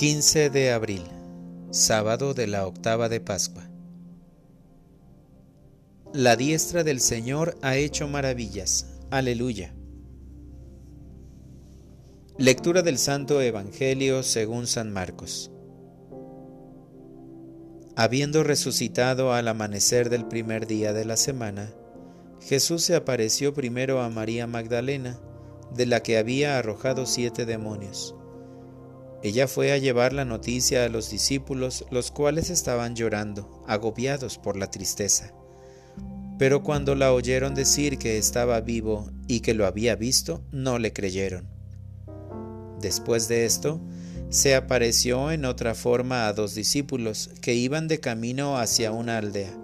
15 de abril, sábado de la octava de Pascua. La diestra del Señor ha hecho maravillas. Aleluya. Lectura del Santo Evangelio según San Marcos. Habiendo resucitado al amanecer del primer día de la semana, Jesús se apareció primero a María Magdalena, de la que había arrojado siete demonios ella fue a llevar la noticia a los discípulos, los cuales estaban llorando, agobiados por la tristeza. Pero cuando la oyeron decir que estaba vivo y que lo había visto, no le creyeron. Después de esto, se apareció en otra forma a dos discípulos que iban de camino hacia una aldea.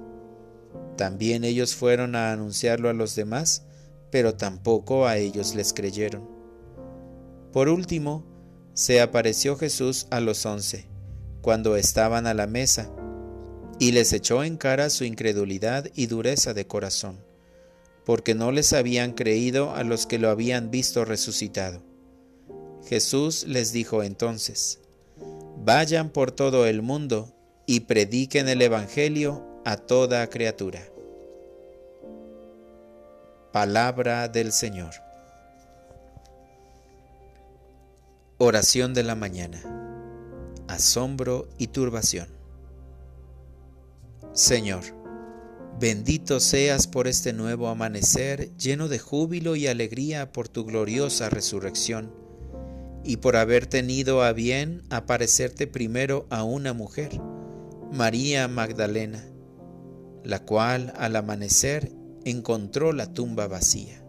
También ellos fueron a anunciarlo a los demás, pero tampoco a ellos les creyeron. Por último, se apareció Jesús a los once, cuando estaban a la mesa, y les echó en cara su incredulidad y dureza de corazón, porque no les habían creído a los que lo habían visto resucitado. Jesús les dijo entonces, Vayan por todo el mundo y prediquen el Evangelio a toda criatura. Palabra del Señor. Oración de la mañana. Asombro y turbación. Señor, bendito seas por este nuevo amanecer lleno de júbilo y alegría por tu gloriosa resurrección y por haber tenido a bien aparecerte primero a una mujer, María Magdalena, la cual al amanecer encontró la tumba vacía.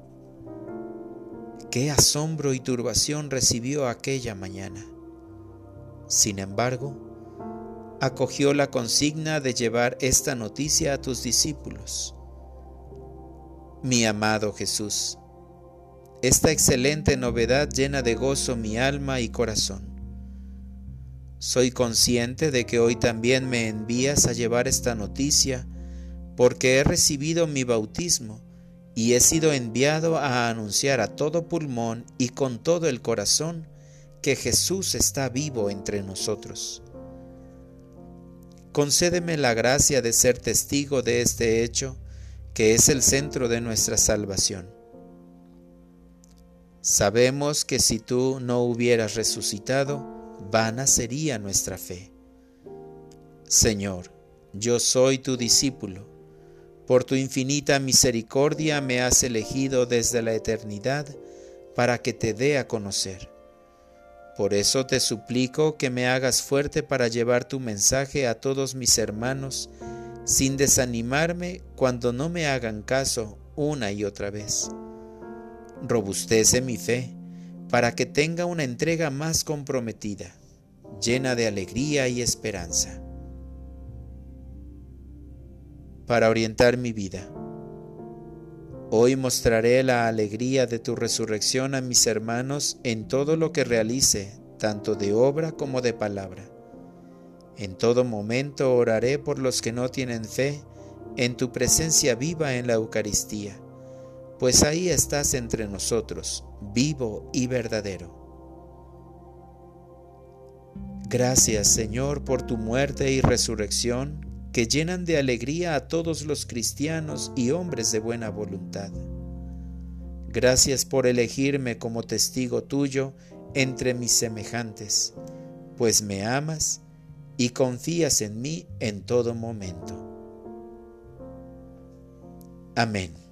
Qué asombro y turbación recibió aquella mañana. Sin embargo, acogió la consigna de llevar esta noticia a tus discípulos. Mi amado Jesús, esta excelente novedad llena de gozo mi alma y corazón. Soy consciente de que hoy también me envías a llevar esta noticia porque he recibido mi bautismo y he sido enviado a anunciar a todo pulmón y con todo el corazón que Jesús está vivo entre nosotros. Concédeme la gracia de ser testigo de este hecho, que es el centro de nuestra salvación. Sabemos que si tú no hubieras resucitado, vana sería nuestra fe. Señor, yo soy tu discípulo por tu infinita misericordia me has elegido desde la eternidad para que te dé a conocer. Por eso te suplico que me hagas fuerte para llevar tu mensaje a todos mis hermanos, sin desanimarme cuando no me hagan caso una y otra vez. Robustece mi fe para que tenga una entrega más comprometida, llena de alegría y esperanza para orientar mi vida. Hoy mostraré la alegría de tu resurrección a mis hermanos en todo lo que realice, tanto de obra como de palabra. En todo momento oraré por los que no tienen fe en tu presencia viva en la Eucaristía, pues ahí estás entre nosotros, vivo y verdadero. Gracias Señor por tu muerte y resurrección que llenan de alegría a todos los cristianos y hombres de buena voluntad. Gracias por elegirme como testigo tuyo entre mis semejantes, pues me amas y confías en mí en todo momento. Amén.